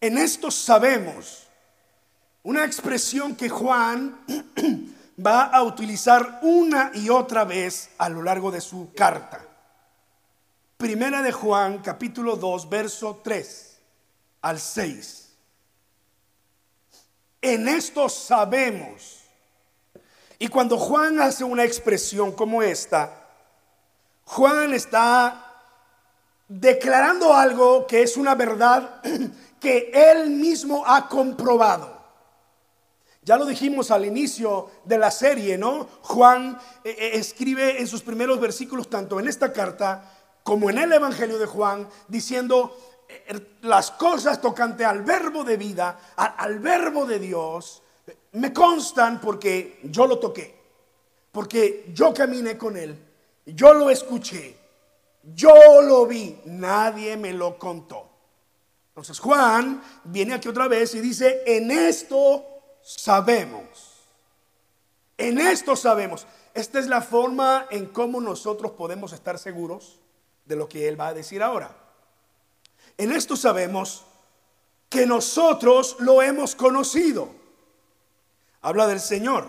En esto sabemos, una expresión que Juan va a utilizar una y otra vez a lo largo de su carta. Primera de Juan, capítulo 2, verso 3 al 6. En esto sabemos. Y cuando Juan hace una expresión como esta, Juan está declarando algo que es una verdad que él mismo ha comprobado. Ya lo dijimos al inicio de la serie, ¿no? Juan eh, eh, escribe en sus primeros versículos, tanto en esta carta como en el Evangelio de Juan, diciendo eh, las cosas tocante al verbo de vida, al verbo de Dios, me constan porque yo lo toqué, porque yo caminé con él, yo lo escuché, yo lo vi, nadie me lo contó. Entonces Juan viene aquí otra vez y dice, en esto sabemos. En esto sabemos. Esta es la forma en cómo nosotros podemos estar seguros de lo que Él va a decir ahora. En esto sabemos que nosotros lo hemos conocido. Habla del Señor.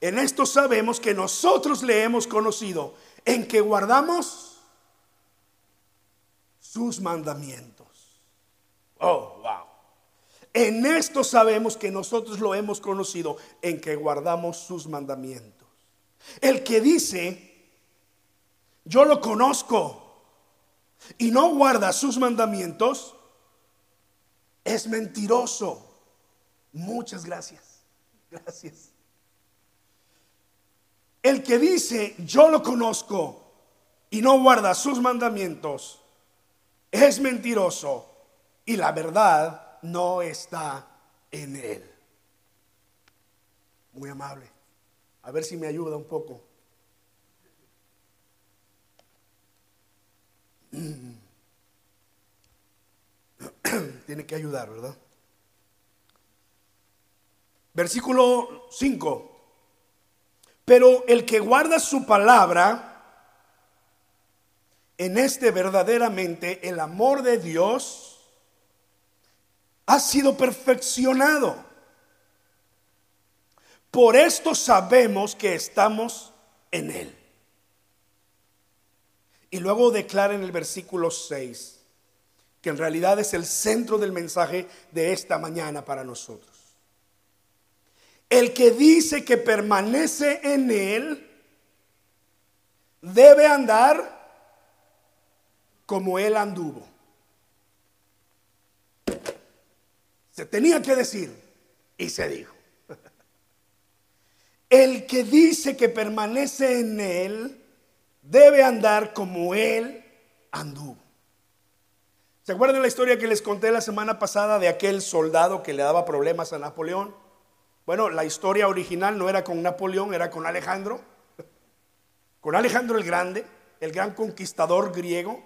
En esto sabemos que nosotros le hemos conocido, en que guardamos sus mandamientos. Oh, wow. En esto sabemos que nosotros lo hemos conocido, en que guardamos sus mandamientos. El que dice, yo lo conozco y no guarda sus mandamientos, es mentiroso. Muchas gracias. Gracias. El que dice, yo lo conozco y no guarda sus mandamientos, es mentiroso y la verdad no está en él. Muy amable. A ver si me ayuda un poco. Tiene que ayudar, ¿verdad? Versículo 5. Pero el que guarda su palabra, en este verdaderamente el amor de Dios ha sido perfeccionado. Por esto sabemos que estamos en Él. Y luego declara en el versículo 6, que en realidad es el centro del mensaje de esta mañana para nosotros. El que dice que permanece en Él debe andar como Él anduvo. Se tenía que decir y se dijo. El que dice que permanece en Él debe andar como Él anduvo. ¿Se acuerdan la historia que les conté la semana pasada de aquel soldado que le daba problemas a Napoleón? Bueno, la historia original no era con Napoleón, era con Alejandro. Con Alejandro el Grande, el gran conquistador griego.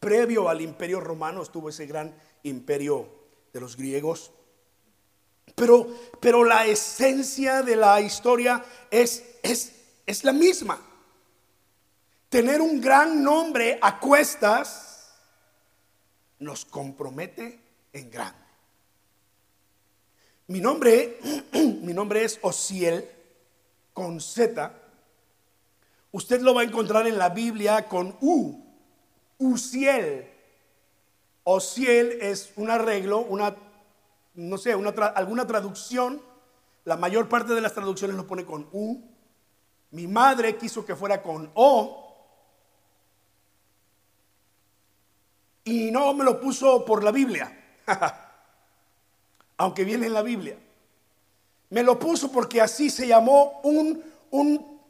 Previo al imperio romano estuvo ese gran imperio de los griegos. Pero, pero la esencia de la historia es, es, es la misma. Tener un gran nombre a cuestas nos compromete en grande. Mi nombre, mi nombre es Osiel con Z. Usted lo va a encontrar en la Biblia con U, Uciel. Osiel es un arreglo, una, no sé, una alguna traducción. La mayor parte de las traducciones lo pone con U. Mi madre quiso que fuera con O. Y no me lo puso por la Biblia. Aunque viene en la Biblia. Me lo puso porque así se llamó un, un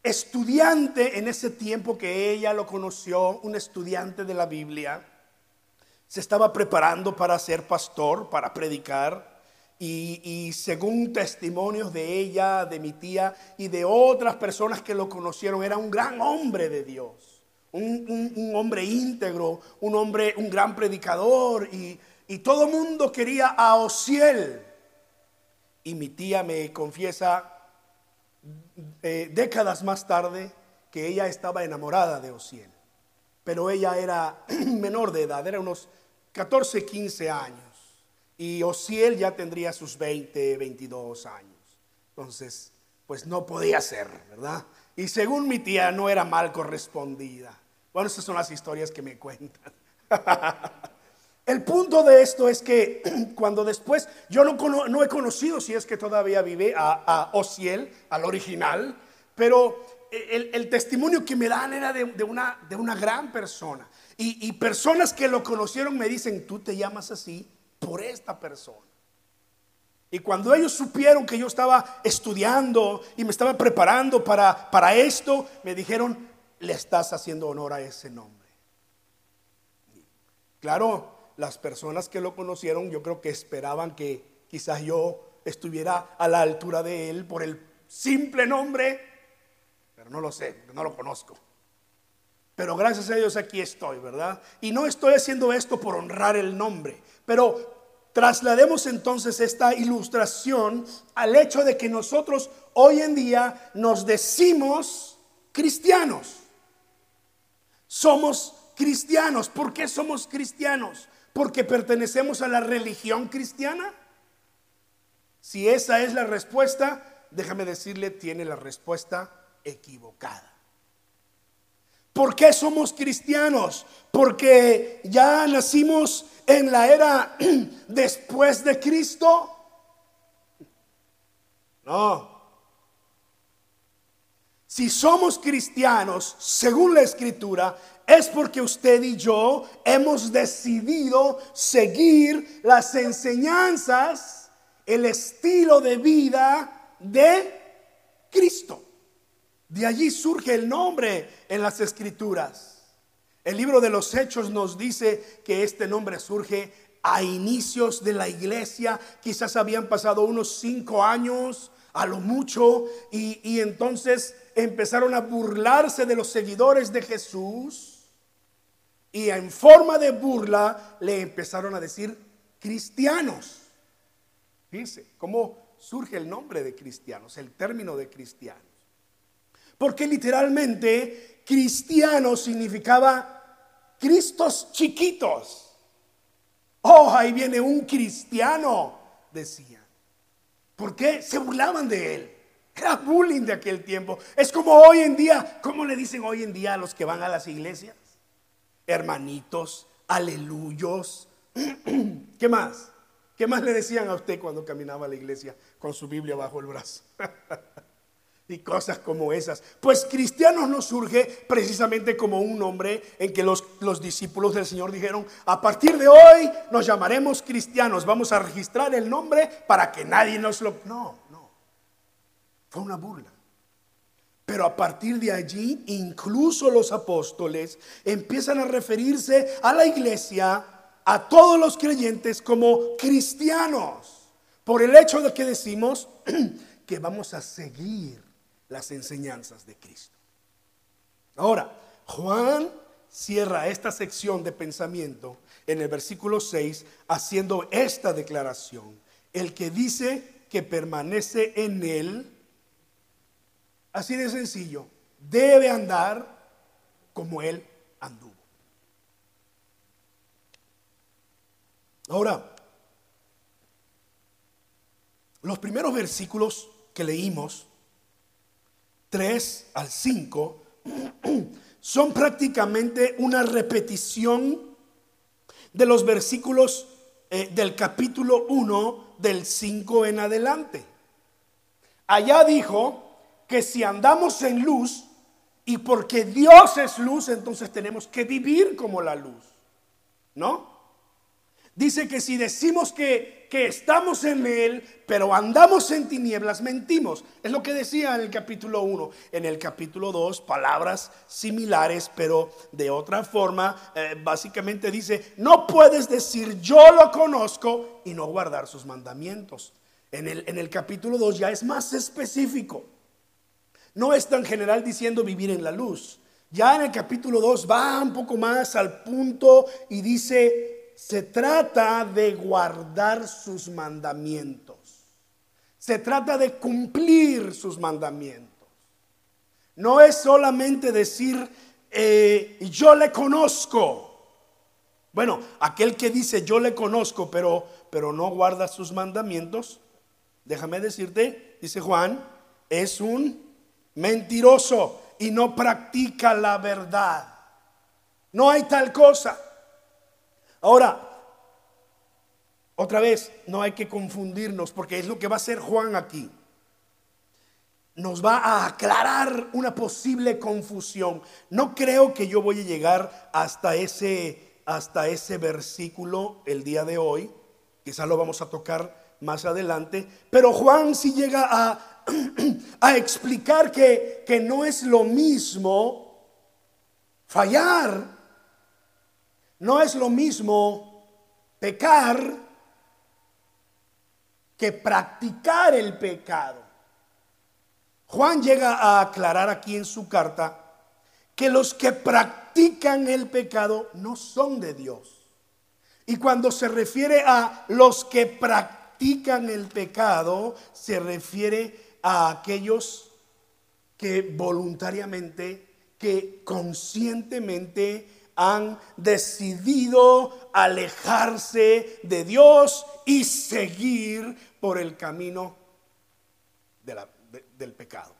estudiante en ese tiempo que ella lo conoció, un estudiante de la Biblia se estaba preparando para ser pastor, para predicar. Y, según testimonios de ella, de mi tía y de otras personas que lo conocieron, era un gran hombre de Dios, un, hombre íntegro, un hombre, un gran predicador. Y, todo el mundo quería a Osiel. Y mi tía me confiesa eh, décadas más tarde que ella estaba enamorada de Osiel. Pero ella era menor de edad, era unos 14, 15 años. Y Osiel ya tendría sus 20, 22 años. Entonces, pues no podía ser, ¿verdad? Y según mi tía, no era mal correspondida. Bueno, esas son las historias que me cuentan. El punto de esto es que cuando después, yo no, he conocido si es que todavía vive a, a Osiel, al original, pero el, testimonio que me dan era de, una, de una, gran persona. Y, personas que lo conocieron me dicen, tú te llamas así por esta persona. Y cuando ellos supieron que yo estaba estudiando y me estaba preparando para, para esto, me dijeron, le estás haciendo honor a ese nombre. Claro, las personas que lo conocieron yo creo que esperaban que quizás yo estuviera a la altura de él por el simple nombre, pero no lo sé, no lo conozco. Pero gracias a Dios aquí estoy, ¿verdad? Y no estoy haciendo esto por honrar el nombre, pero Traslademos entonces esta ilustración al hecho de que nosotros hoy en día nos decimos cristianos. Somos cristianos. ¿Por qué somos cristianos? Porque pertenecemos a la religión cristiana. Si esa es la respuesta, déjame decirle, tiene la respuesta equivocada. ¿Por qué somos cristianos? Porque ya nacimos en la era después de Cristo. No. Si somos cristianos, según la escritura, es porque usted y yo hemos decidido seguir las enseñanzas, el estilo de vida de Cristo. De allí surge el nombre en las escrituras. El libro de los Hechos nos dice que este nombre surge a inicios de la iglesia. Quizás habían pasado unos cinco años, a lo mucho, y, entonces empezaron a burlarse de los seguidores de Jesús. Y en forma de burla le empezaron a decir cristianos. Fíjense cómo surge el nombre de cristianos, el término de cristianos. Porque literalmente cristiano significaba Cristos chiquitos. Oh, ahí viene un cristiano, decían. ¿Por qué? Se burlaban de él. Era bullying de aquel tiempo. Es como hoy en día, ¿cómo le dicen hoy en día a los que van a las iglesias? Hermanitos, aleluyos. ¿Qué más? ¿Qué más le decían a usted cuando caminaba a la iglesia con su Biblia bajo el brazo? y cosas como esas. Pues cristianos no surge precisamente como un nombre en que los, los, discípulos del Señor dijeron, a partir de hoy nos llamaremos cristianos, vamos a registrar el nombre para que nadie nos lo... No, no, fue una burla. Pero a partir de allí, incluso los apóstoles empiezan a referirse a la iglesia, a todos los creyentes como cristianos, por el hecho de que decimos que vamos a seguir las enseñanzas de Cristo. Ahora, Juan cierra esta sección de pensamiento en el versículo 6 haciendo esta declaración. El que dice que permanece en él, así de sencillo, debe andar como él anduvo. Ahora, los primeros versículos que leímos 3 al 5 son prácticamente una repetición de los versículos eh, del capítulo 1 del 5 en adelante. Allá dijo que si andamos en luz y porque Dios es luz, entonces tenemos que vivir como la luz. ¿No? Dice que si decimos que, que, estamos en Él, pero andamos en tinieblas, mentimos. Es lo que decía en el capítulo 1. En el capítulo 2, palabras similares, pero de otra forma, eh, básicamente dice, no puedes decir yo lo conozco y no guardar sus mandamientos. En el, en el capítulo 2 ya es más específico. No es tan general diciendo vivir en la luz. Ya en el capítulo 2 va un poco más al punto y dice se trata de guardar sus mandamientos. Se trata de cumplir sus mandamientos. No es solamente decir, eh, yo le conozco. Bueno, aquel que dice yo le conozco, pero, pero no guarda sus mandamientos, déjame decirte, dice Juan, es un mentiroso y no practica la verdad. No hay tal cosa. Ahora, otra vez, no hay que confundirnos porque es lo que va a hacer Juan aquí. Nos va a aclarar una posible confusión. No creo que yo voy a llegar hasta ese, hasta ese versículo el día de hoy. Quizás lo vamos a tocar más adelante. Pero Juan sí llega a, a explicar que, que no es lo mismo fallar, no es lo mismo pecar que practicar el pecado. Juan llega a aclarar aquí en su carta que los que practican el pecado no son de Dios. Y cuando se refiere a los que practican el pecado, se refiere a aquellos que voluntariamente, que conscientemente han decidido alejarse de Dios y seguir por el camino del pecado.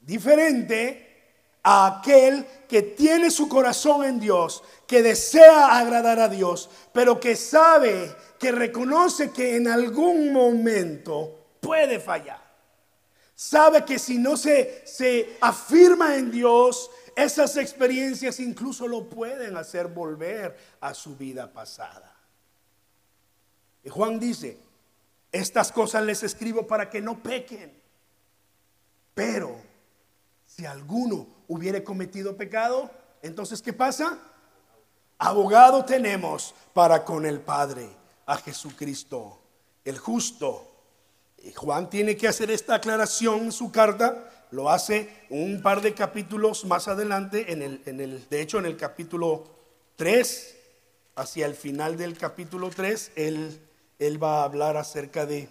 Diferente a aquel que tiene su corazón en Dios, que desea agradar a Dios, pero que sabe, que reconoce que en algún momento puede fallar. Sabe que si no se, se afirma en Dios, esas experiencias incluso lo pueden hacer volver a su vida pasada. Y Juan dice, estas cosas les escribo para que no pequen. Pero si alguno hubiere cometido pecado, entonces ¿qué pasa? Abogado tenemos para con el Padre, a Jesucristo, el justo. Y Juan tiene que hacer esta aclaración en su carta lo hace un par de capítulos más adelante, en el, en el, de hecho en el capítulo 3, hacia el final del capítulo 3, él, él va a hablar acerca de,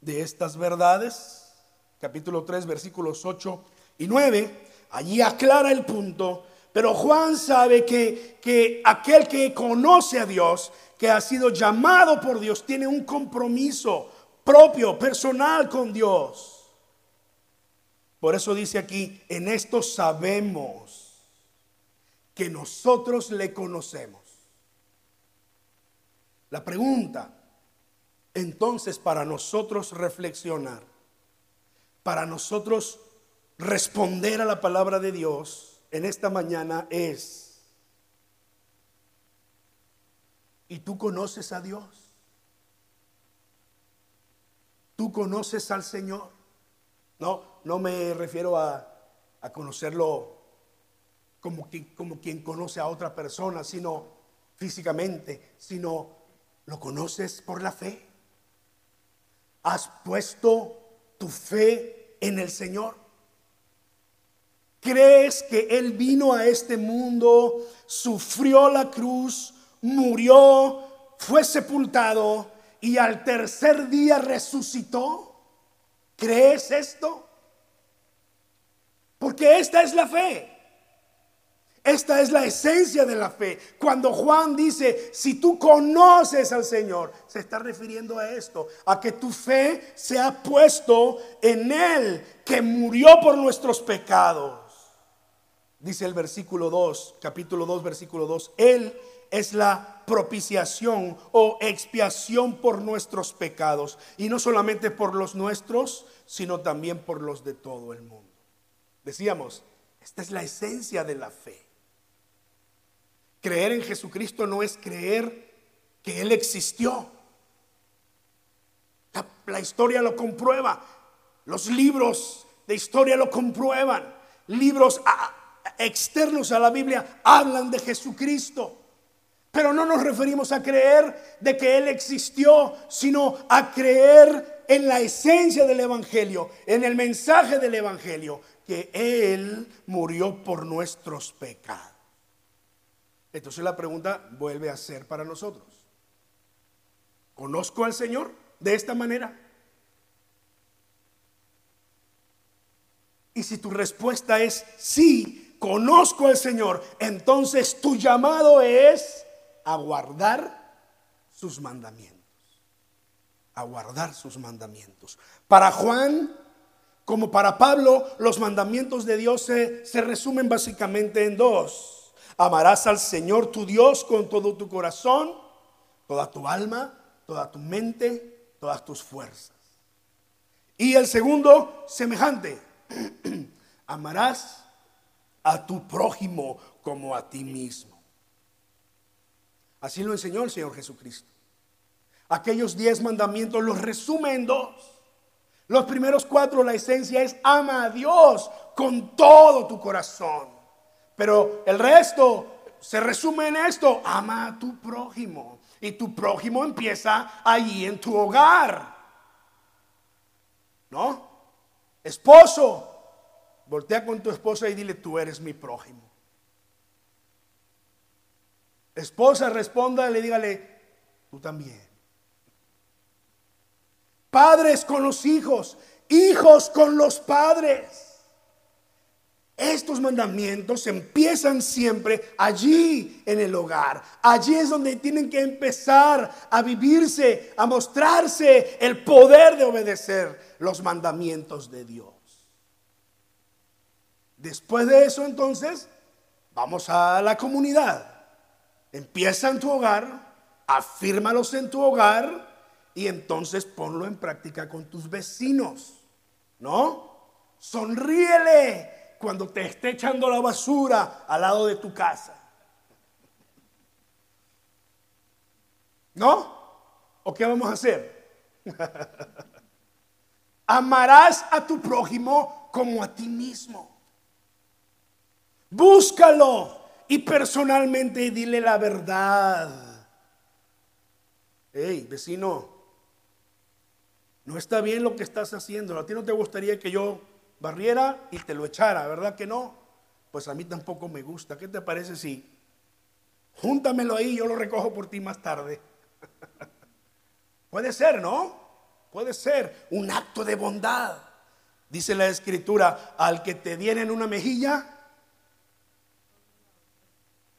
de estas verdades. Capítulo 3, versículos 8 y 9, allí aclara el punto, pero Juan sabe que, que aquel que conoce a Dios, que ha sido llamado por Dios, tiene un compromiso propio, personal con Dios. Por eso dice aquí, en esto sabemos que nosotros le conocemos. La pregunta, entonces, para nosotros reflexionar, para nosotros responder a la palabra de Dios en esta mañana es, ¿y tú conoces a Dios? ¿Tú conoces al Señor? No, no me refiero a, conocerlo como, como quien conoce a otra persona, sino físicamente, sino lo conoces por la fe. Has puesto tu fe en el Señor. ¿Crees que Él vino a este mundo, sufrió la cruz, murió, fue sepultado y al tercer día resucitó? ¿Crees esto? Porque esta es la fe. Esta es la esencia de la fe. Cuando Juan dice, si tú conoces al Señor, se está refiriendo a esto, a que tu fe se ha puesto en Él, que murió por nuestros pecados. Dice el versículo 2, capítulo 2, versículo 2, Él es la propiciación o expiación por nuestros pecados. Y no solamente por los nuestros, sino también por los de todo el mundo. Decíamos, esta es la esencia de la fe. Creer en Jesucristo no es creer que Él existió. La, historia lo comprueba. Los libros de historia lo comprueban. Libros externos a la Biblia hablan de Jesucristo. Pero no nos referimos a creer de que Él existió, sino a creer en la esencia del Evangelio, en el mensaje del Evangelio, que Él murió por nuestros pecados. Entonces la pregunta vuelve a ser para nosotros. ¿Conozco al Señor de esta manera? Y si tu respuesta es sí, conozco al Señor, entonces tu llamado es a guardar sus mandamientos. A guardar sus mandamientos. Para Juan, como para Pablo, los mandamientos de Dios se, se resumen básicamente en dos. Amarás al Señor tu Dios con todo tu corazón, toda tu alma, toda tu mente, todas tus fuerzas. Y el segundo, semejante, amarás a tu prójimo como a ti mismo. Así lo enseñó el Señor Jesucristo. Aquellos diez mandamientos los resume en dos. Los primeros cuatro, la esencia es ama a Dios con todo tu corazón. Pero el resto se resume en esto, ama a tu prójimo. Y tu prójimo empieza allí en tu hogar. ¿No? Esposo, voltea con tu esposa y dile, tú eres mi prójimo. Esposa, responda le dígale, tú también. Padres con los hijos, hijos con los padres. Estos mandamientos empiezan siempre allí en el hogar. Allí es donde tienen que empezar a vivirse, a mostrarse el poder de obedecer los mandamientos de Dios. Después de eso entonces, vamos a la comunidad. Empieza en tu hogar, afírmalos en tu hogar y entonces ponlo en práctica con tus vecinos. ¿No? Sonríele cuando te esté echando la basura al lado de tu casa. ¿No? ¿O qué vamos a hacer? Amarás a tu prójimo como a ti mismo. Búscalo y personalmente dile la verdad. Hey, vecino, no está bien lo que estás haciendo. A ti no te gustaría que yo barriera y te lo echara, ¿verdad que no? Pues a mí tampoco me gusta. ¿Qué te parece si júntamelo ahí y yo lo recojo por ti más tarde? Puede ser, ¿no? Puede ser un acto de bondad. Dice la escritura, al que te en una mejilla,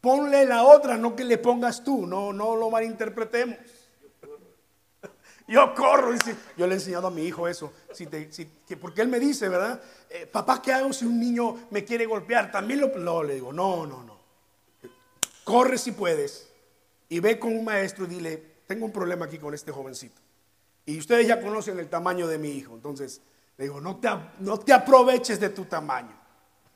ponle la otra, no que le pongas tú, no, no lo malinterpretemos. Yo corro, yo le he enseñado a mi hijo eso, si porque él me dice, ¿verdad? Eh, papá, ¿qué hago si un niño me quiere golpear? También lo, no, le digo, no, no, no. Corre si puedes y ve con un maestro y dile, tengo un problema aquí con este jovencito. Y ustedes ya conocen el tamaño de mi hijo, entonces le digo, no te, no te aproveches de tu tamaño.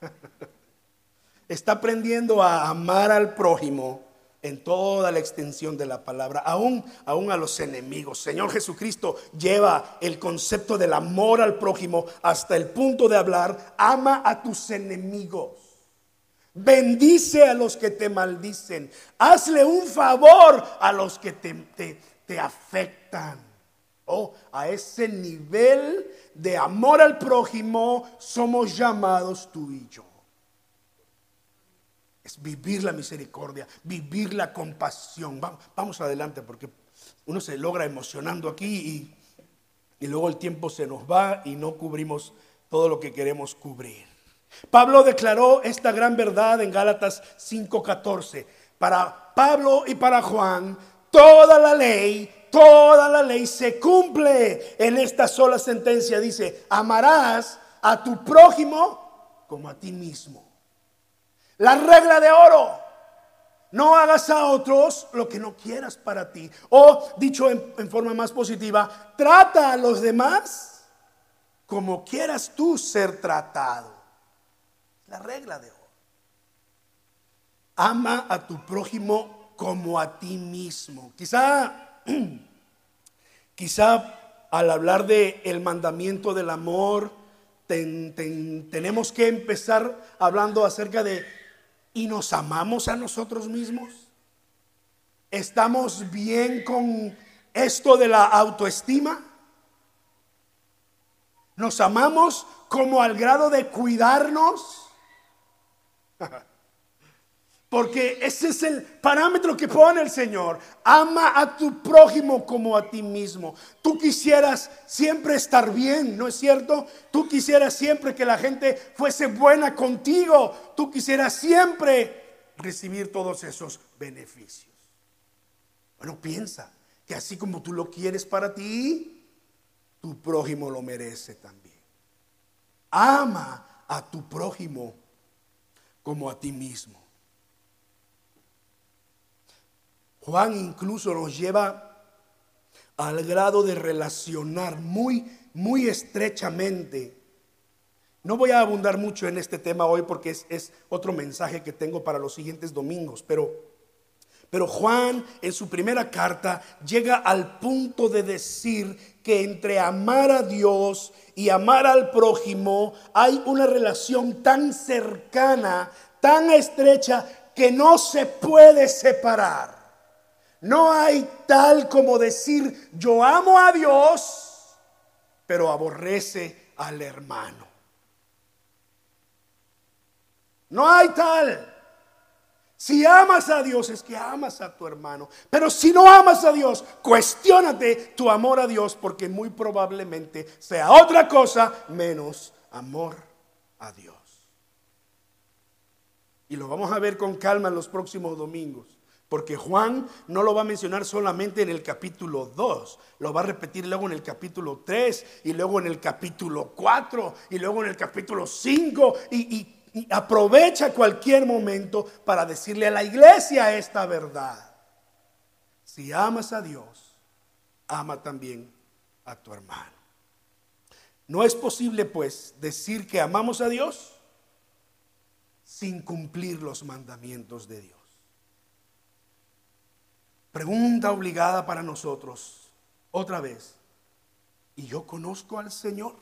Está aprendiendo a amar al prójimo en toda la extensión de la palabra, aún, aún a los enemigos. Señor Jesucristo lleva el concepto del amor al prójimo hasta el punto de hablar, ama a tus enemigos. Bendice a los que te maldicen. Hazle un favor a los que te, te, te afectan. Oh, a ese nivel de amor al prójimo somos llamados tú y yo. Es vivir la misericordia, vivir la compasión. Vamos, adelante porque uno se logra emocionando aquí y, y luego el tiempo se nos va y no cubrimos todo lo que queremos cubrir. Pablo declaró esta gran verdad en Gálatas 5:14. Para Pablo y para Juan, toda la ley, toda la ley se cumple en esta sola sentencia. Dice, amarás a tu prójimo como a ti mismo. La regla de oro. No hagas a otros lo que no quieras para ti. O dicho en, forma más positiva, trata a los demás como quieras tú ser tratado. La regla de oro. Ama a tu prójimo como a ti mismo. Quizá, quizá al hablar de el mandamiento del amor, tenemos que empezar hablando acerca de y nos amamos a nosotros mismos? ¿Estamos bien con esto de la autoestima? ¿Nos amamos como al grado de cuidarnos? Porque ese es el parámetro que pone el Señor. Ama a tu prójimo como a ti mismo. Tú quisieras siempre estar bien, ¿no es cierto? Tú quisieras siempre que la gente fuese buena contigo. Tú quisieras siempre recibir todos esos beneficios. Bueno, piensa que así como tú lo quieres para ti, tu prójimo lo merece también. Ama a tu prójimo como a ti mismo. Juan incluso nos lleva al grado de relacionar muy, muy estrechamente. No voy a abundar mucho en este tema hoy porque es, otro mensaje que tengo para los siguientes domingos, pero, pero Juan en su primera carta llega al punto de decir que entre amar a Dios y amar al prójimo hay una relación tan cercana, tan estrecha, que no se puede separar. No hay tal como decir, yo amo a Dios, pero aborrece al hermano. No hay tal. Si amas a Dios es que amas a tu hermano. Pero si no amas a Dios, cuestiónate tu amor a Dios porque muy probablemente sea otra cosa menos amor a Dios. Y lo vamos a ver con calma en los próximos domingos. Porque Juan no lo va a mencionar solamente en el capítulo 2, lo va a repetir luego en el capítulo 3 y luego en el capítulo 4 y luego en el capítulo 5 y, aprovecha cualquier momento para decirle a la iglesia esta verdad. Si amas a Dios, ama también a tu hermano. No es posible pues decir que amamos a Dios sin cumplir los mandamientos de Dios. Pregunta obligada para nosotros, otra vez. ¿Y yo conozco al Señor?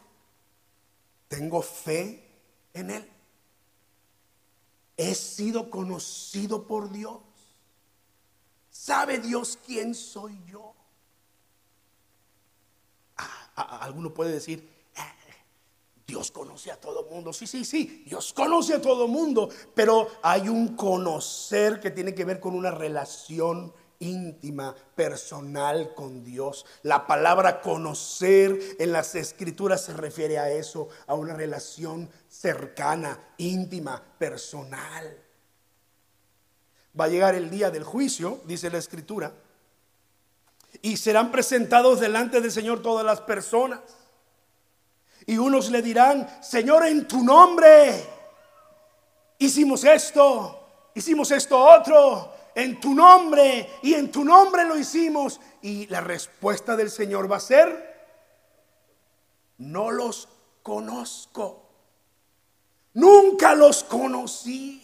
¿Tengo fe en Él? ¿He sido conocido por Dios? ¿Sabe Dios quién soy yo? Ah, alguno puede decir, eh, Dios conoce a todo mundo. Sí, sí, sí, Dios conoce a todo mundo, pero hay un conocer que tiene que ver con una relación íntima, personal con Dios. La palabra conocer en las escrituras se refiere a eso, a una relación cercana, íntima, personal. Va a llegar el día del juicio, dice la escritura, y serán presentados delante del Señor todas las personas. Y unos le dirán, Señor, en tu nombre hicimos esto, hicimos esto otro, en tu nombre y en tu nombre lo hicimos. Y la respuesta del Señor va a ser, no los conozco. Nunca los conocí.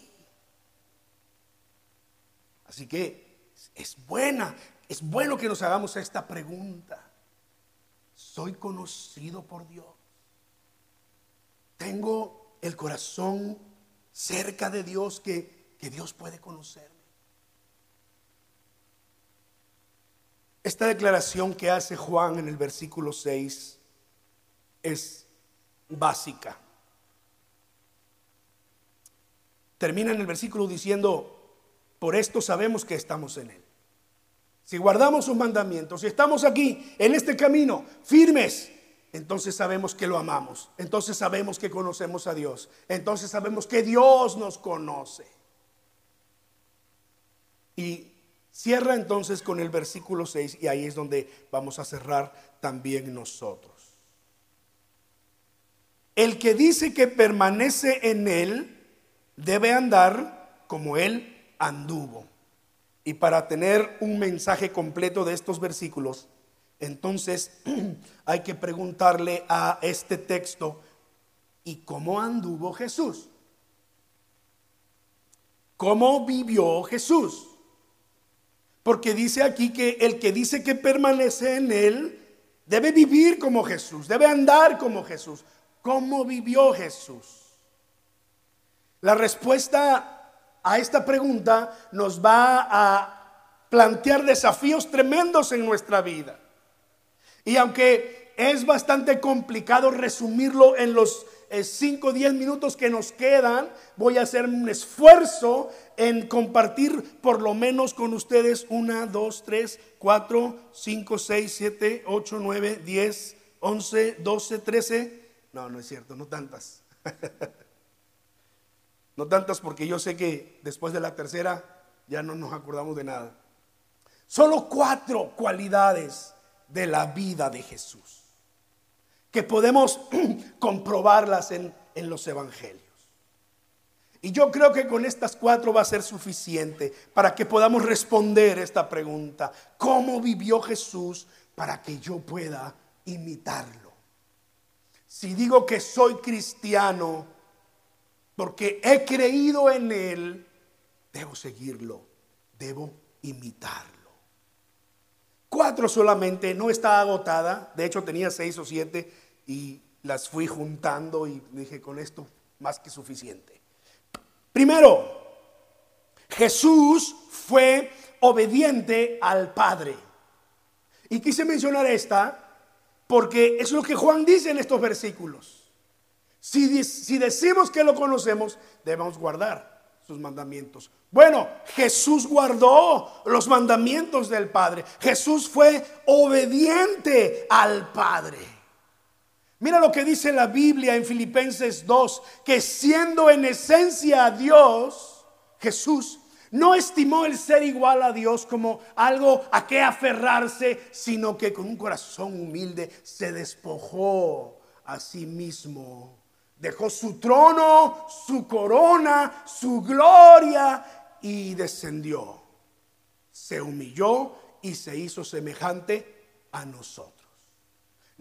Así que es buena, es bueno que nos hagamos esta pregunta. ¿Soy conocido por Dios? ¿Tengo el corazón cerca de Dios que, que Dios puede conocer? Esta declaración que hace Juan en el versículo 6 es básica. Termina en el versículo diciendo, por esto sabemos que estamos en Él. Si guardamos sus mandamientos, si estamos aquí en este camino firmes, entonces sabemos que lo amamos, entonces sabemos que conocemos a Dios, entonces sabemos que Dios nos conoce. Y Cierra entonces con el versículo 6 y ahí es donde vamos a cerrar también nosotros. El que dice que permanece en él debe andar como él anduvo. Y para tener un mensaje completo de estos versículos, entonces hay que preguntarle a este texto, ¿y cómo anduvo Jesús? ¿Cómo vivió Jesús? Porque dice aquí que el que dice que permanece en Él debe vivir como Jesús, debe andar como Jesús. ¿Cómo vivió Jesús? La respuesta a esta pregunta nos va a plantear desafíos tremendos en nuestra vida. Y aunque es bastante complicado resumirlo en los 5 o 10 minutos que nos quedan, voy a hacer un esfuerzo en compartir por lo menos con ustedes 1, 2, 3, 4, 5, 6, 7, 8, 9, 10, 11, 12, 13. No, no es cierto, no tantas. no tantas porque yo sé que después de la tercera ya no nos acordamos de nada. Solo cuatro cualidades de la vida de Jesús que podemos comprobarlas en, en los evangelios. Y yo creo que con estas cuatro va a ser suficiente para que podamos responder esta pregunta. ¿Cómo vivió Jesús para que yo pueda imitarlo? Si digo que soy cristiano porque he creído en Él, debo seguirlo, debo imitarlo. Cuatro solamente, no está agotada. De hecho, tenía seis o siete y las fui juntando y dije, con esto más que suficiente. Primero, Jesús fue obediente al Padre. Y quise mencionar esta porque es lo que Juan dice en estos versículos. Si, si decimos que lo conocemos, debemos guardar sus mandamientos. Bueno, Jesús guardó los mandamientos del Padre. Jesús fue obediente al Padre. Mira lo que dice la Biblia en Filipenses 2, que siendo en esencia Dios, Jesús no estimó el ser igual a Dios como algo a que aferrarse, sino que con un corazón humilde se despojó a sí mismo. Dejó su trono, su corona, su gloria y descendió. Se humilló y se hizo semejante a nosotros.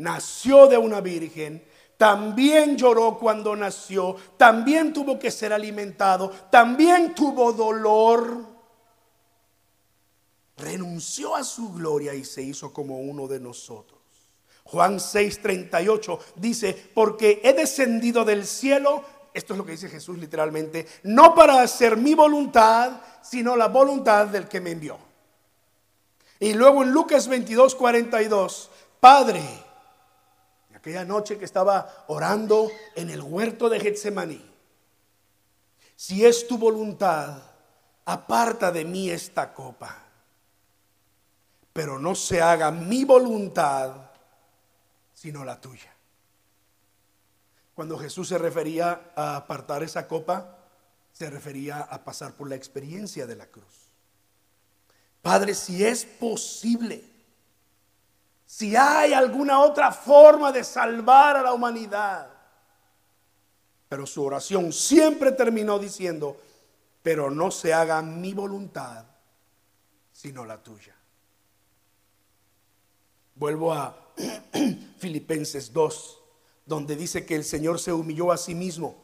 Nació de una virgen, también lloró cuando nació, también tuvo que ser alimentado, también tuvo dolor. Renunció a su gloria y se hizo como uno de nosotros. Juan 6:38 dice, porque he descendido del cielo esto es lo que dice Jesús literalmente, no para hacer mi voluntad, sino la voluntad del que me envió. Y luego en Lucas 22, 42, Padre, aquella noche que estaba orando en el huerto de Getsemaní, si es tu voluntad, aparta de mí esta copa, pero no se haga mi voluntad, sino la tuya. Cuando Jesús se refería a apartar esa copa, se refería a pasar por la experiencia de la cruz. Padre, si es posible, si hay alguna otra forma de salvar a la humanidad. Pero su oración siempre terminó diciendo, pero no se haga mi voluntad, sino la tuya. Vuelvo a Filipenses 2 donde dice que el Señor se humilló a sí mismo,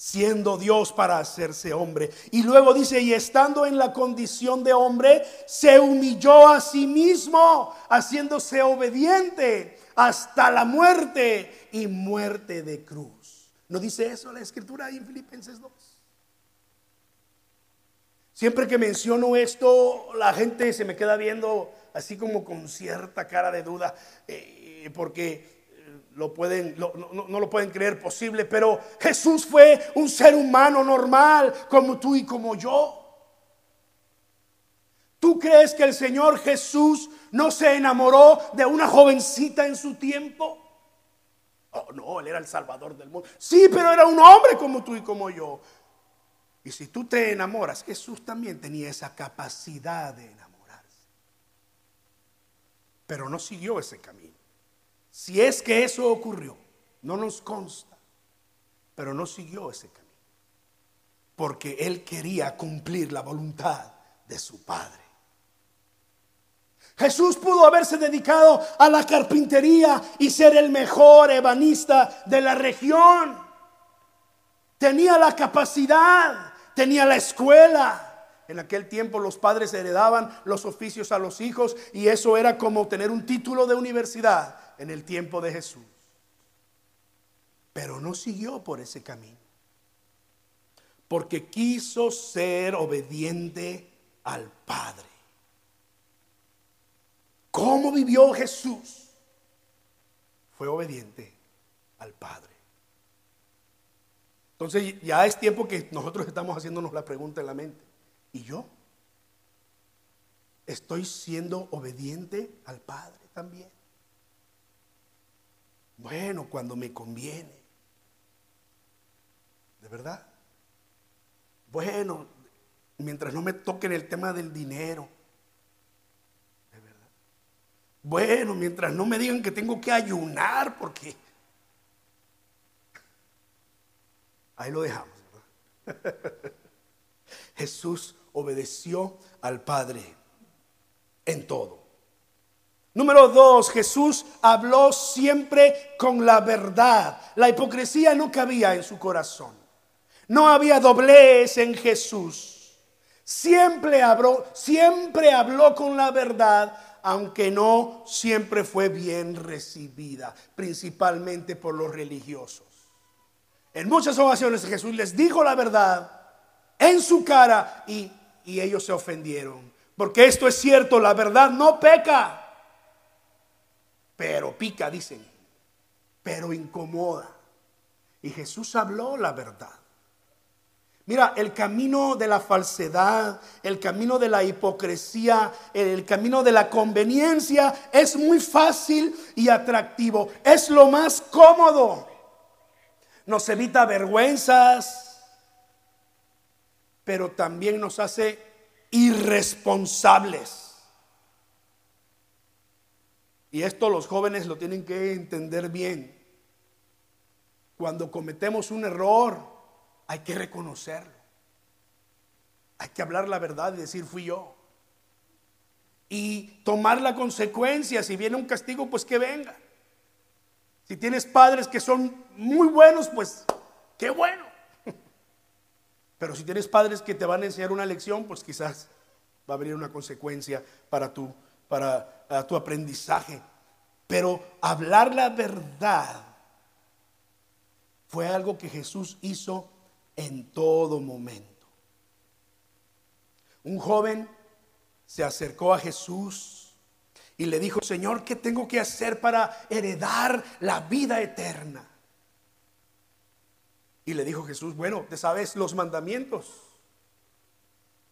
siendo Dios para hacerse hombre. Y luego dice, y estando en la condición de hombre, se humilló a sí mismo, haciéndose obediente hasta la muerte y muerte de cruz. ¿No dice eso la escritura ahí en Filipenses 2? Siempre que menciono esto, la gente se me queda viendo así como con cierta cara de duda, eh, porque lo pueden, no, no, lo pueden creer posible, pero Jesús fue un ser humano normal como tú y como yo. ¿Tú crees que el Señor Jesús no se enamoró de una jovencita en su tiempo? Oh, no, él era el Salvador del mundo. Sí, pero era un hombre como tú y como yo. Y si tú te enamoras, Jesús también tenía esa capacidad de enamorarse. Pero no siguió ese camino. Si es que eso ocurrió, no nos consta, pero no siguió ese camino, porque él quería cumplir la voluntad de su Padre. Jesús pudo haberse dedicado a la carpintería y ser el mejor ebanista de la región. Tenía la capacidad, tenía la escuela. En aquel tiempo los padres heredaban los oficios a los hijos y eso era como tener un título de universidad en el tiempo de Jesús. Pero no siguió por ese camino. Porque quiso ser obediente al Padre. ¿Cómo vivió Jesús? Fue obediente al Padre. Entonces ya es tiempo que nosotros estamos haciéndonos la pregunta en la mente. ¿Y yo? ¿Estoy siendo obediente al Padre también? Bueno, cuando me conviene. ¿De verdad? Bueno, mientras no me toquen el tema del dinero. ¿De verdad? Bueno, mientras no me digan que tengo que ayunar porque... Ahí lo dejamos. Jesús obedeció al Padre en todo. Número dos, Jesús habló siempre con la verdad. La hipocresía no cabía en su corazón. No había doblez en Jesús. Siempre habló, siempre habló con la verdad, aunque no siempre fue bien recibida, principalmente por los religiosos. En muchas ocasiones Jesús les dijo la verdad en su cara y, y ellos se ofendieron. Porque esto es cierto, la verdad no peca pero pica, dicen, pero incomoda. Y Jesús habló la verdad. Mira, el camino de la falsedad, el camino de la hipocresía, el camino de la conveniencia es muy fácil y atractivo. Es lo más cómodo. Nos evita vergüenzas, pero también nos hace irresponsables. Y esto los jóvenes lo tienen que entender bien. Cuando cometemos un error, hay que reconocerlo. Hay que hablar la verdad y decir, fui yo. Y tomar la consecuencia. Si viene un castigo, pues que venga. Si tienes padres que son muy buenos, pues qué bueno. Pero si tienes padres que te van a enseñar una lección, pues quizás va a venir una consecuencia para tu para tu aprendizaje. Pero hablar la verdad fue algo que Jesús hizo en todo momento. Un joven se acercó a Jesús y le dijo, Señor, ¿qué tengo que hacer para heredar la vida eterna? Y le dijo Jesús, bueno, te sabes los mandamientos.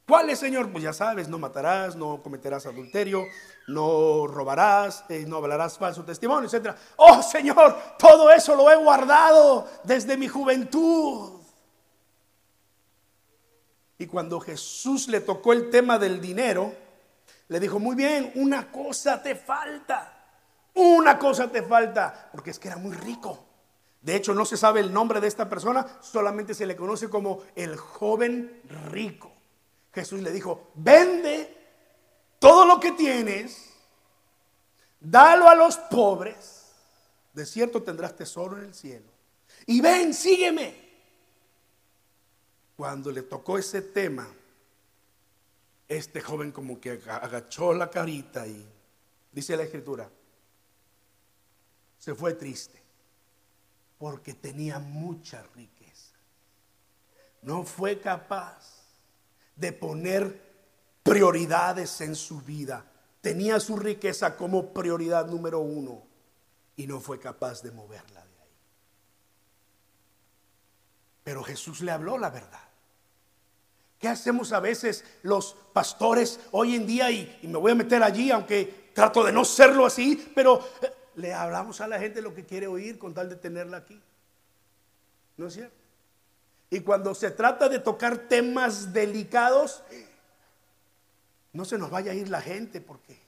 ¿Cuáles, Señor? Pues ya sabes, no matarás, no cometerás adulterio, no robarás, eh, no hablarás falso testimonio, etc. Oh, Señor, todo eso lo he guardado desde mi juventud. Y cuando Jesús le tocó el tema del dinero, le dijo, muy bien, una cosa te falta. Una cosa te falta, porque es que era muy rico. De hecho, no se sabe el nombre de esta persona, solamente se le conoce como el joven rico. Jesús le dijo, vende todo lo que tienes, dalo a los pobres, de cierto tendrás tesoro en el cielo. Y ven, sígueme. Cuando le tocó ese tema, este joven como que agachó la carita y dice la escritura, se fue triste porque tenía mucha riqueza. No fue capaz de poner prioridades en su vida. Tenía su riqueza como prioridad número uno y no fue capaz de moverla de ahí. Pero Jesús le habló la verdad. ¿Qué hacemos a veces los pastores hoy en día? Y, me voy a meter allí, aunque trato de no serlo así, pero eh, le hablamos a la gente lo que quiere oír con tal de tenerla aquí. ¿No es cierto? Y cuando se trata de tocar temas delicados, no se nos vaya a ir la gente porque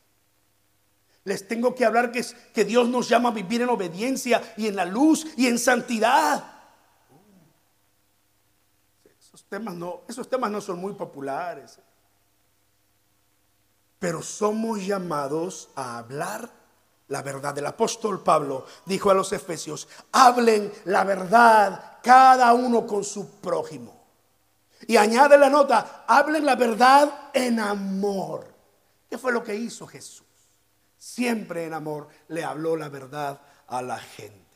les tengo que hablar que, es, que Dios nos llama a vivir en obediencia y en la luz y en santidad. Esos temas no, esos temas no son muy populares. Pero somos llamados a hablar la verdad. El apóstol Pablo dijo a los efesios, hablen la verdad cada uno con su prójimo. Y añade la nota, hablen la verdad en amor. ¿Qué fue lo que hizo Jesús? Siempre en amor le habló la verdad a la gente.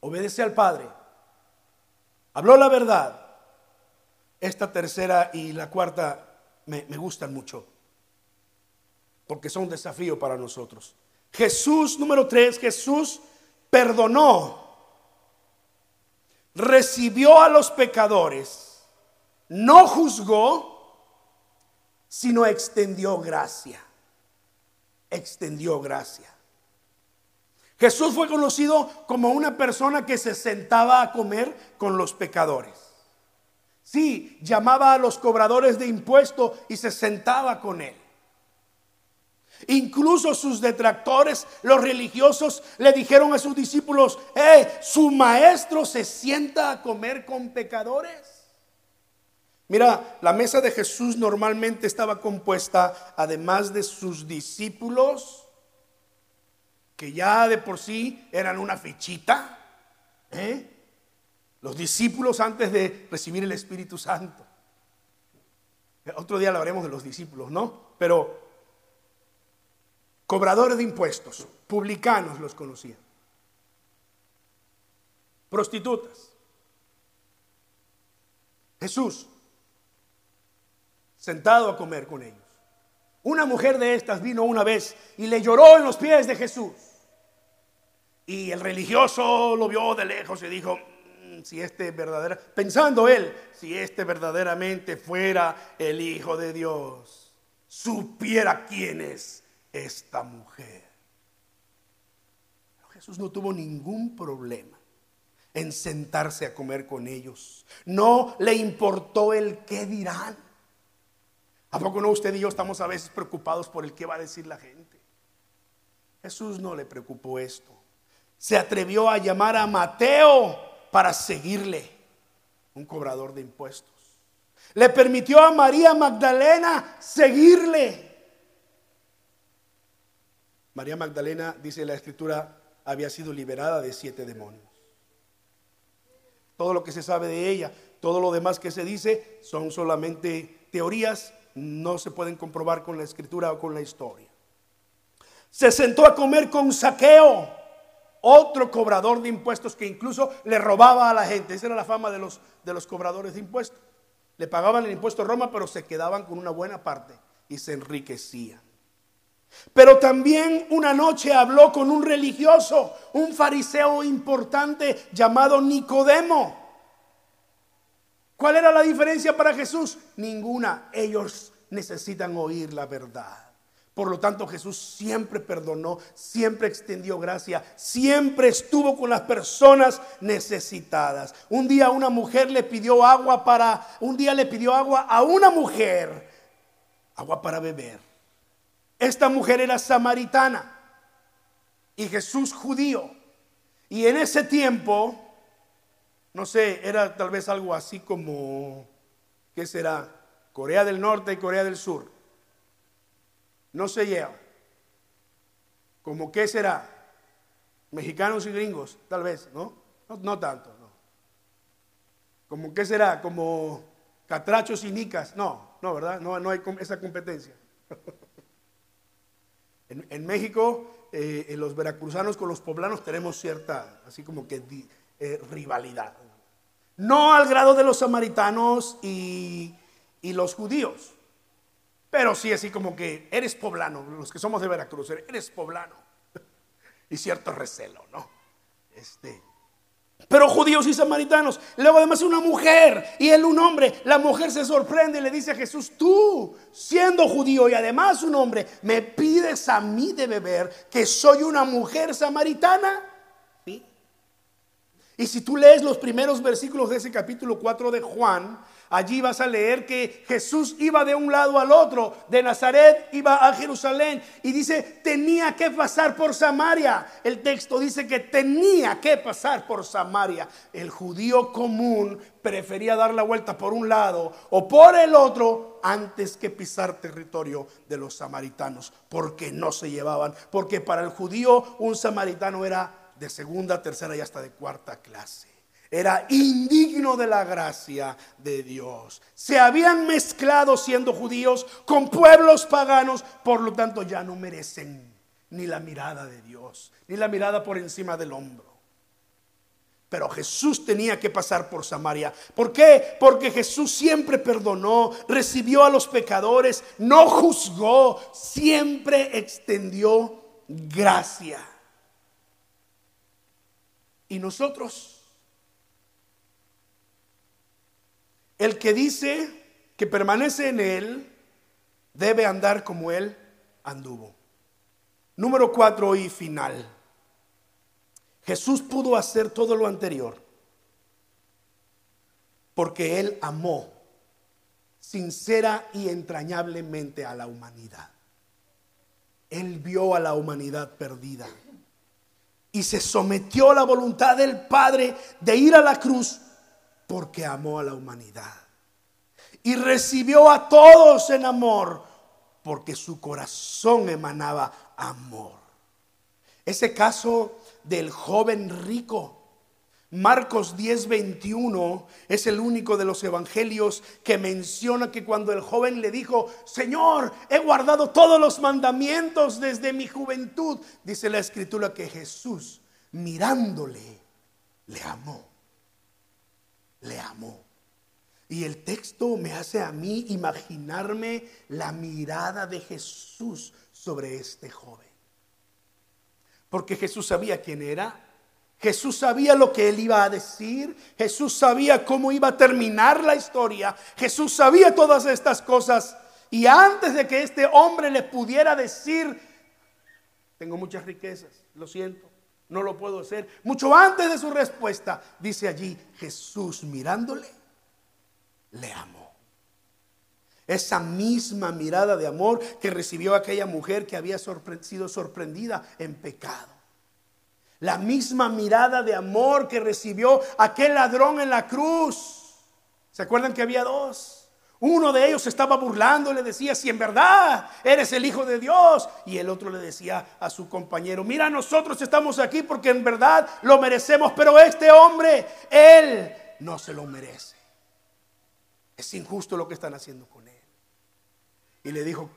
Obedece al Padre. Habló la verdad. Esta tercera y la cuarta me, me gustan mucho porque son un desafío para nosotros. Jesús, número tres, Jesús perdonó. recibió a los pecadores, no juzgó, sino extendió gracia. Extendió gracia. Jesús fue conocido como una persona que se sentaba a comer con los pecadores. Sí, llamaba a los cobradores de impuestos y se sentaba con él. Incluso sus detractores, los religiosos, le dijeron a sus discípulos, eh, su maestro se sienta a comer con pecadores. Mira, la mesa de Jesús normalmente estaba compuesta, además de sus discípulos, que ya de por sí eran una fichita, ¿eh? los discípulos antes de recibir el Espíritu Santo. Otro día hablaremos de los discípulos, ¿no? Pero cobradores de impuestos, publicanos los conocían, prostitutas. Jesús, sentado a comer con ellos. Una mujer de estas vino una vez y le lloró en los pies de Jesús. Y el religioso lo vio de lejos y dijo, mm, si este verdadera, pensando él, si este verdaderamente fuera el Hijo de Dios, supiera quién es esta mujer. Jesús no tuvo ningún problema en sentarse a comer con ellos. No le importó el qué dirán. ¿A poco no usted y yo estamos a veces preocupados por el que va a decir la gente? Jesús no le preocupó esto. Se atrevió a llamar a Mateo para seguirle, un cobrador de impuestos. Le permitió a María Magdalena seguirle. María Magdalena, dice la escritura, había sido liberada de siete demonios. Todo lo que se sabe de ella, todo lo demás que se dice son solamente teorías no se pueden comprobar con la escritura o con la historia. Se sentó a comer con saqueo, otro cobrador de impuestos que incluso le robaba a la gente. Esa era la fama de los, de los cobradores de impuestos. Le pagaban el impuesto a Roma, pero se quedaban con una buena parte y se enriquecían. Pero también una noche habló con un religioso, un fariseo importante llamado Nicodemo. ¿Cuál era la diferencia para Jesús? Ninguna. Ellos necesitan oír la verdad. Por lo tanto, Jesús siempre perdonó, siempre extendió gracia, siempre estuvo con las personas necesitadas. Un día una mujer le pidió agua para, un día le pidió agua a una mujer, agua para beber. Esta mujer era samaritana y Jesús judío. Y en ese tiempo no sé, era tal vez algo así como, ¿qué será? Corea del Norte y Corea del Sur. No se lleva. ¿Como qué será? Mexicanos y gringos, tal vez, ¿no? No, tanto, no. ¿Como qué será? Como catrachos y nicas. No, no, ¿verdad? No, no hay esa competencia. en, México, eh, los veracruzanos con los poblanos tenemos cierta, así como que eh, rivalidad. No al grado de los samaritanos y, los judíos. Pero sí así como que eres poblano, los que somos de Veracruz, eres poblano. Y cierto recelo, ¿no? Este, pero judíos y samaritanos. Luego además una mujer y él un hombre. La mujer se sorprende y le dice a Jesús, tú siendo judío y además un hombre, me pides a mí de beber que soy una mujer samaritana. Y si tú lees los primeros versículos de ese capítulo 4 de Juan, allí vas a leer que Jesús iba de un lado al otro, de Nazaret iba a Jerusalén y dice, tenía que pasar por Samaria. El texto dice que tenía que pasar por Samaria. El judío común prefería dar la vuelta por un lado o por el otro antes que pisar territorio de los samaritanos, porque no se llevaban, porque para el judío un samaritano era de segunda, tercera y hasta de cuarta clase. Era indigno de la gracia de Dios. Se habían mezclado siendo judíos con pueblos paganos, por lo tanto ya no merecen ni la mirada de Dios, ni la mirada por encima del hombro. Pero Jesús tenía que pasar por Samaria. ¿Por qué? Porque Jesús siempre perdonó, recibió a los pecadores, no juzgó, siempre extendió gracia. Y nosotros, El que dice que permanece en Él debe andar como Él anduvo. Número cuatro y final. Jesús pudo hacer todo lo anterior porque Él amó sincera y entrañablemente a la humanidad. Él vio a la humanidad perdida y se sometió a la voluntad del Padre de ir a la cruz porque amó a la humanidad. Y recibió a todos en amor porque su corazón emanaba amor. Ese caso del joven rico Marcos 10, 21 es el único de los evangelios que menciona que cuando el joven le dijo, Señor, he guardado todos los mandamientos desde mi juventud, dice la escritura que Jesús mirándole, le amó, le amó. Y el texto me hace a mí imaginarme la mirada de Jesús sobre este joven. Porque Jesús sabía quién era, Jesús sabía lo que él iba a decir, Jesús sabía cómo iba a terminar la historia, Jesús sabía todas estas cosas y antes de que este hombre le pudiera decir, tengo muchas riquezas, lo siento, no lo puedo hacer, mucho antes de su respuesta, dice allí, Jesús mirándole, le amó. Esa misma mirada de amor que recibió aquella mujer que había sido sorprendida en pecado. La misma mirada de amor que recibió aquel ladrón en la cruz. ¿Se acuerdan que había dos? Uno de ellos estaba burlando, le decía, si en verdad eres el Hijo de Dios. Y el otro le decía a su compañero, mira, nosotros estamos aquí porque en verdad lo merecemos, pero este hombre, él no se lo merece. Es injusto lo que están haciendo con él. Y le dijo,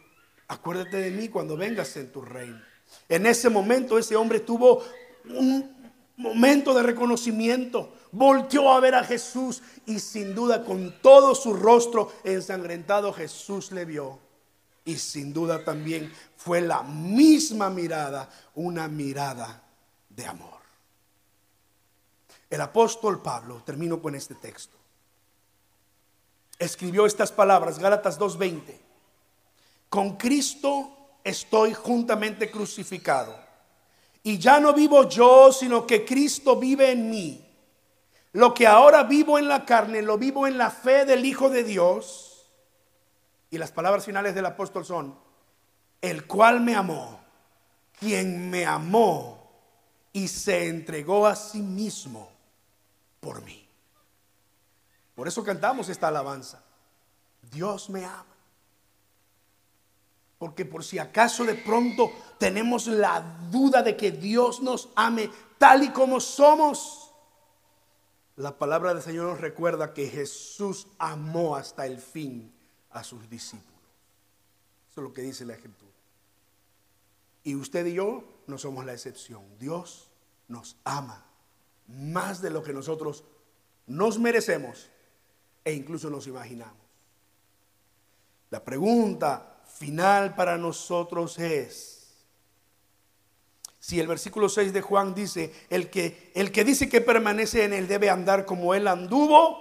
acuérdate de mí cuando vengas en tu reino. En ese momento ese hombre tuvo un momento de reconocimiento. Volteó a ver a Jesús y sin duda con todo su rostro ensangrentado Jesús le vio. Y sin duda también fue la misma mirada, una mirada de amor. El apóstol Pablo, termino con este texto, escribió estas palabras, Gálatas 2.20, con Cristo estoy juntamente crucificado y ya no vivo yo, sino que Cristo vive en mí. Lo que ahora vivo en la carne, lo vivo en la fe del Hijo de Dios. Y las palabras finales del apóstol son, el cual me amó, quien me amó y se entregó a sí mismo por mí. Por eso cantamos esta alabanza. Dios me ama. Porque por si acaso de pronto tenemos la duda de que Dios nos ame tal y como somos, la palabra del Señor nos recuerda que Jesús amó hasta el fin a sus discípulos. Eso es lo que dice la Escritura. Y usted y yo no somos la excepción. Dios nos ama más de lo que nosotros nos merecemos e incluso nos imaginamos. La pregunta final para nosotros es, si el versículo 6 de Juan dice, el que, el que dice que permanece en él debe andar como él anduvo,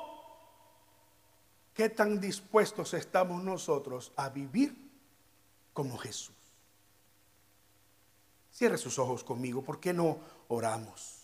¿qué tan dispuestos estamos nosotros a vivir como Jesús? Cierre sus ojos conmigo, ¿por qué no oramos?